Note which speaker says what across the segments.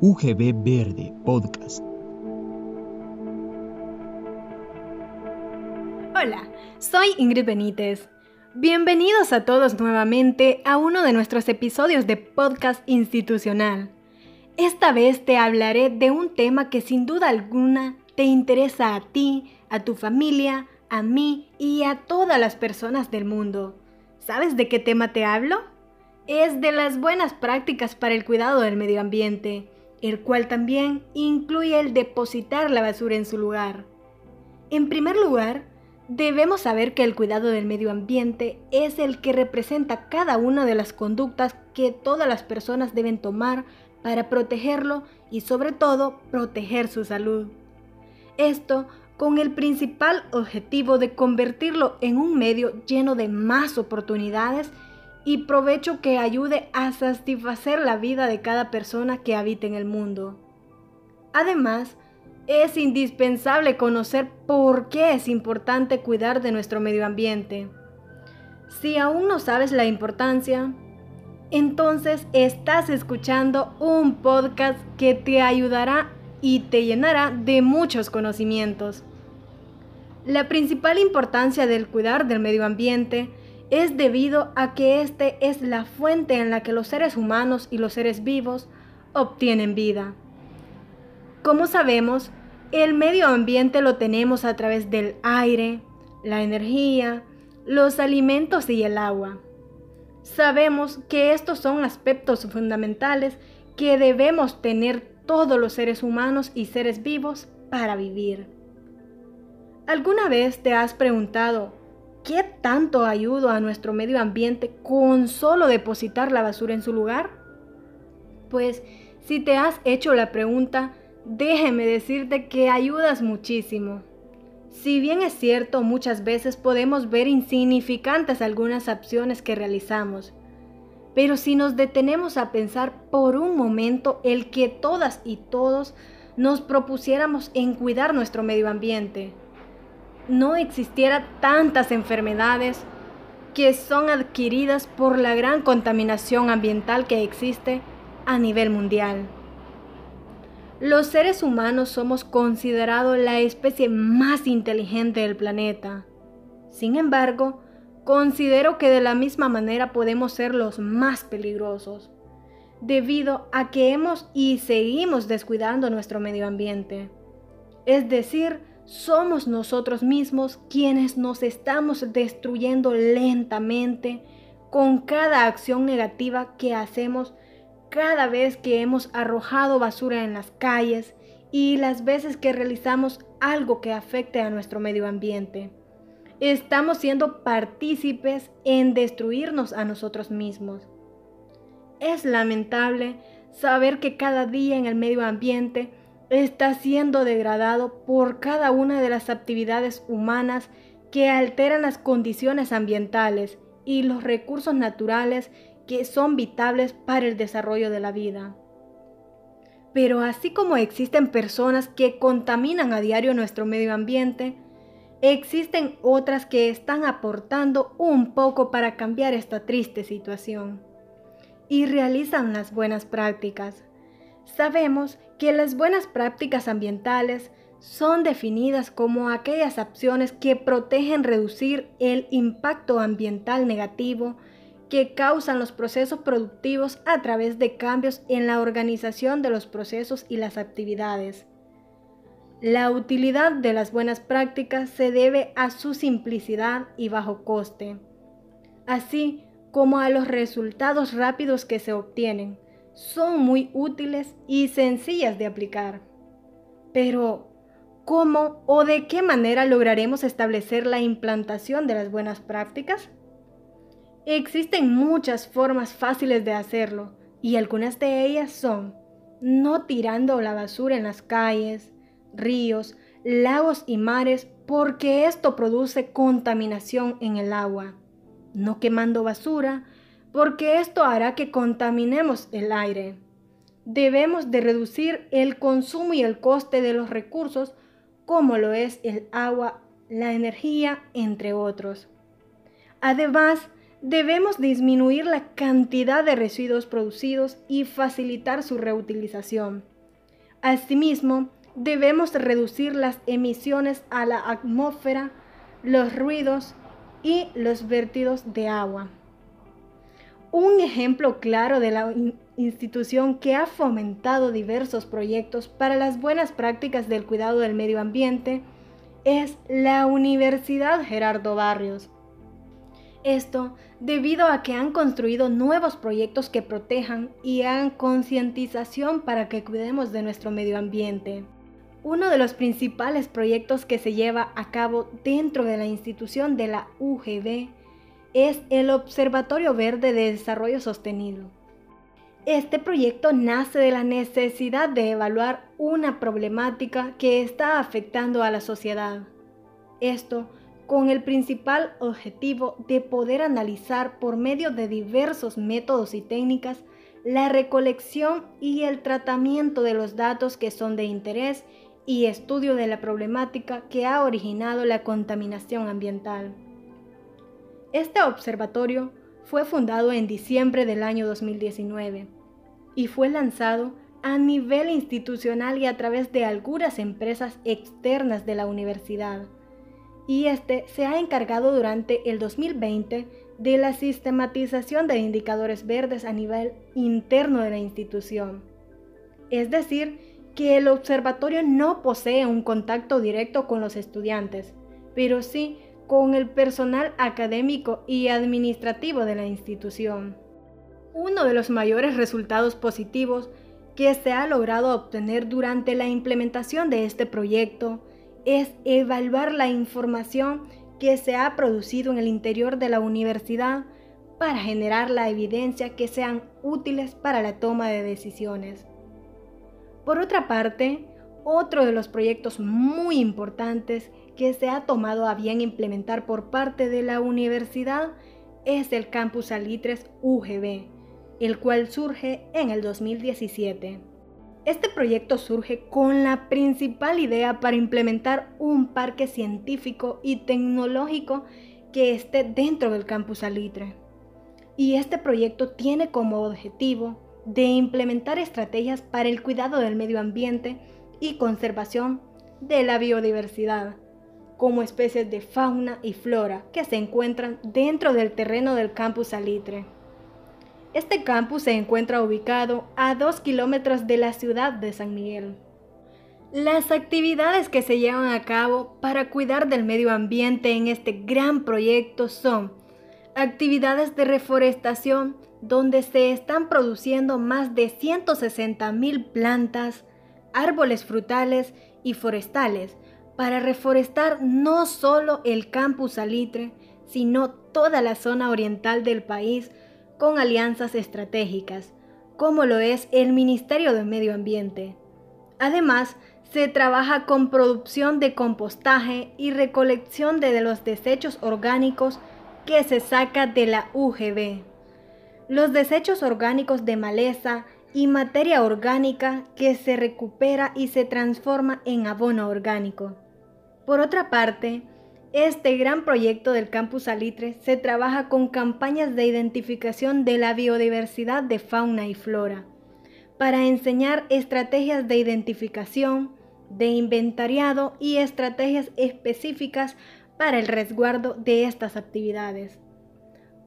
Speaker 1: UGB Verde Podcast.
Speaker 2: Hola, soy Ingrid Benítez. Bienvenidos a todos nuevamente a uno de nuestros episodios de podcast institucional. Esta vez te hablaré de un tema que sin duda alguna te interesa a ti, a tu familia, a mí y a todas las personas del mundo. ¿Sabes de qué tema te hablo? Es de las buenas prácticas para el cuidado del medio ambiente, el cual también incluye el depositar la basura en su lugar. En primer lugar, debemos saber que el cuidado del medio ambiente es el que representa cada una de las conductas que todas las personas deben tomar para protegerlo y sobre todo proteger su salud. Esto con el principal objetivo de convertirlo en un medio lleno de más oportunidades y provecho que ayude a satisfacer la vida de cada persona que habita en el mundo. Además, es indispensable conocer por qué es importante cuidar de nuestro medio ambiente. Si aún no sabes la importancia, entonces estás escuchando un podcast que te ayudará y te llenará de muchos conocimientos. La principal importancia del cuidar del medio ambiente es debido a que este es la fuente en la que los seres humanos y los seres vivos obtienen vida. Como sabemos, el medio ambiente lo tenemos a través del aire, la energía, los alimentos y el agua. Sabemos que estos son aspectos fundamentales que debemos tener todos los seres humanos y seres vivos para vivir. ¿Alguna vez te has preguntado qué tanto ayudo a nuestro medio ambiente con solo depositar la basura en su lugar? Pues si te has hecho la pregunta, déjeme decirte que ayudas muchísimo. Si bien es cierto, muchas veces podemos ver insignificantes algunas acciones que realizamos, pero si nos detenemos a pensar por un momento el que todas y todos nos propusiéramos en cuidar nuestro medio ambiente, no existiera tantas enfermedades que son adquiridas por la gran contaminación ambiental que existe a nivel mundial. Los seres humanos somos considerados la especie más inteligente del planeta. Sin embargo, considero que de la misma manera podemos ser los más peligrosos, debido a que hemos y seguimos descuidando nuestro medio ambiente. Es decir, somos nosotros mismos quienes nos estamos destruyendo lentamente con cada acción negativa que hacemos cada vez que hemos arrojado basura en las calles y las veces que realizamos algo que afecte a nuestro medio ambiente. Estamos siendo partícipes en destruirnos a nosotros mismos. Es lamentable saber que cada día en el medio ambiente está siendo degradado por cada una de las actividades humanas que alteran las condiciones ambientales y los recursos naturales que son vitales para el desarrollo de la vida. Pero así como existen personas que contaminan a diario nuestro medio ambiente, existen otras que están aportando un poco para cambiar esta triste situación y realizan las buenas prácticas. Sabemos que las buenas prácticas ambientales son definidas como aquellas acciones que protegen reducir el impacto ambiental negativo que causan los procesos productivos a través de cambios en la organización de los procesos y las actividades. La utilidad de las buenas prácticas se debe a su simplicidad y bajo coste, así como a los resultados rápidos que se obtienen son muy útiles y sencillas de aplicar. Pero, ¿cómo o de qué manera lograremos establecer la implantación de las buenas prácticas? Existen muchas formas fáciles de hacerlo y algunas de ellas son no tirando la basura en las calles, ríos, lagos y mares porque esto produce contaminación en el agua, no quemando basura porque esto hará que contaminemos el aire. Debemos de reducir el consumo y el coste de los recursos como lo es el agua, la energía, entre otros. Además, debemos disminuir la cantidad de residuos producidos y facilitar su reutilización. Asimismo, debemos reducir las emisiones a la atmósfera, los ruidos y los vertidos de agua. Un ejemplo claro de la institución que ha fomentado diversos proyectos para las buenas prácticas del cuidado del medio ambiente es la Universidad Gerardo Barrios. Esto debido a que han construido nuevos proyectos que protejan y hagan concientización para que cuidemos de nuestro medio ambiente. Uno de los principales proyectos que se lleva a cabo dentro de la institución de la UGB es el Observatorio Verde de Desarrollo Sostenido. Este proyecto nace de la necesidad de evaluar una problemática que está afectando a la sociedad. Esto con el principal objetivo de poder analizar por medio de diversos métodos y técnicas la recolección y el tratamiento de los datos que son de interés y estudio de la problemática que ha originado la contaminación ambiental. Este observatorio fue fundado en diciembre del año 2019 y fue lanzado a nivel institucional y a través de algunas empresas externas de la universidad. Y este se ha encargado durante el 2020 de la sistematización de indicadores verdes a nivel interno de la institución. Es decir, que el observatorio no posee un contacto directo con los estudiantes, pero sí con el personal académico y administrativo de la institución. Uno de los mayores resultados positivos que se ha logrado obtener durante la implementación de este proyecto es evaluar la información que se ha producido en el interior de la universidad para generar la evidencia que sean útiles para la toma de decisiones. Por otra parte, otro de los proyectos muy importantes que se ha tomado a bien implementar por parte de la universidad es el Campus Salitres UGB, el cual surge en el 2017. Este proyecto surge con la principal idea para implementar un parque científico y tecnológico que esté dentro del Campus Salitre. Y este proyecto tiene como objetivo de implementar estrategias para el cuidado del medio ambiente y conservación de la biodiversidad, como especies de fauna y flora que se encuentran dentro del terreno del campus Salitre. Este campus se encuentra ubicado a dos kilómetros de la ciudad de San Miguel. Las actividades que se llevan a cabo para cuidar del medio ambiente en este gran proyecto son actividades de reforestación, donde se están produciendo más de 160 mil plantas, árboles frutales y forestales para reforestar no solo el campus Salitre, sino toda la zona oriental del país con alianzas estratégicas, como lo es el Ministerio de Medio Ambiente. Además, se trabaja con producción de compostaje y recolección de los desechos orgánicos que se saca de la UGB los desechos orgánicos de maleza y materia orgánica que se recupera y se transforma en abono orgánico. Por otra parte, este gran proyecto del Campus Salitre se trabaja con campañas de identificación de la biodiversidad de fauna y flora, para enseñar estrategias de identificación, de inventariado y estrategias específicas para el resguardo de estas actividades.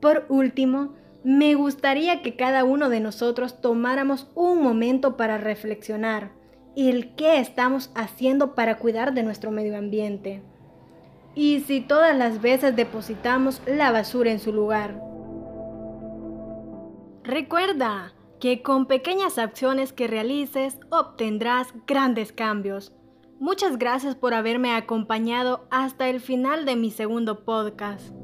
Speaker 2: Por último, me gustaría que cada uno de nosotros tomáramos un momento para reflexionar el qué estamos haciendo para cuidar de nuestro medio ambiente. Y si todas las veces depositamos la basura en su lugar. Recuerda que con pequeñas acciones que realices obtendrás grandes cambios. Muchas gracias por haberme acompañado hasta el final de mi segundo podcast.